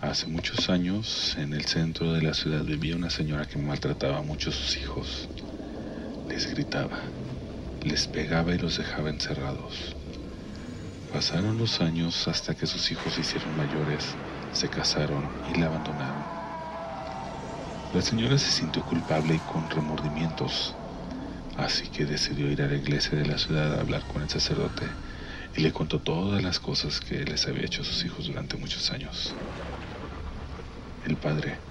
Hace muchos años, en el centro de la ciudad vivía una señora que maltrataba mucho a sus hijos. Les gritaba, les pegaba y los dejaba encerrados. Pasaron los años hasta que sus hijos se hicieron mayores, se casaron y la abandonaron. La señora se sintió culpable y con remordimientos, así que decidió ir a la iglesia de la ciudad a hablar con el sacerdote y le contó todas las cosas que les había hecho a sus hijos durante muchos años. El padre,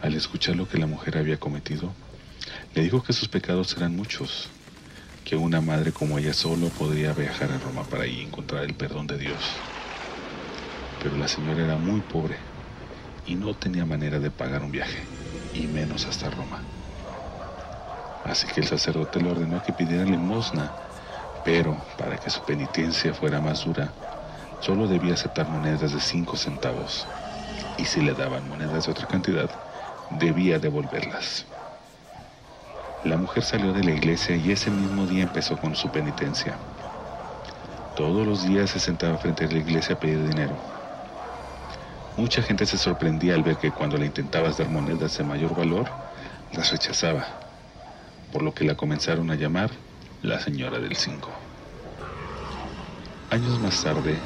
al escuchar lo que la mujer había cometido, le dijo que sus pecados eran muchos que una madre como ella solo podría viajar a Roma para ahí encontrar el perdón de Dios. Pero la señora era muy pobre y no tenía manera de pagar un viaje, y menos hasta Roma. Así que el sacerdote le ordenó que pidiera limosna, pero para que su penitencia fuera más dura, solo debía aceptar monedas de cinco centavos, y si le daban monedas de otra cantidad, debía devolverlas. La mujer salió de la iglesia y ese mismo día empezó con su penitencia. Todos los días se sentaba frente a la iglesia a pedir dinero. Mucha gente se sorprendía al ver que cuando le intentabas dar monedas de mayor valor, las rechazaba, por lo que la comenzaron a llamar la señora del cinco. Años más tarde,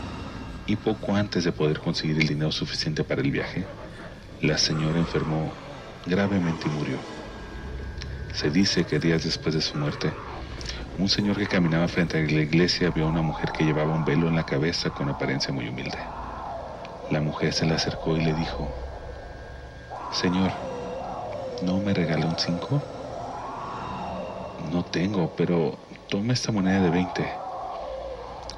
y poco antes de poder conseguir el dinero suficiente para el viaje, la señora enfermó gravemente y murió. Se dice que días después de su muerte, un señor que caminaba frente a la iglesia vio a una mujer que llevaba un velo en la cabeza con apariencia muy humilde. La mujer se le acercó y le dijo, Señor, ¿no me regala un cinco? No tengo, pero tome esta moneda de 20.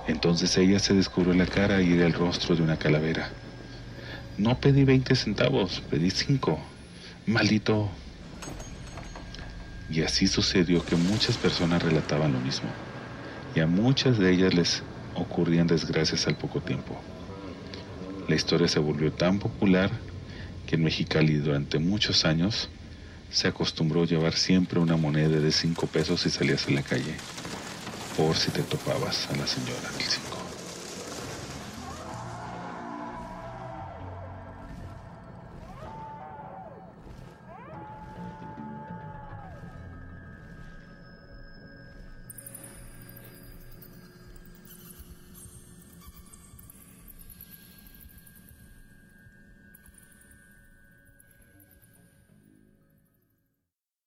Entonces ella se descubrió la cara y el rostro de una calavera. No pedí 20 centavos, pedí cinco. Maldito y así sucedió que muchas personas relataban lo mismo, y a muchas de ellas les ocurrían desgracias al poco tiempo. La historia se volvió tan popular que en Mexicali durante muchos años se acostumbró llevar siempre una moneda de 5 pesos si salías a la calle, por si te topabas a la señora del 5.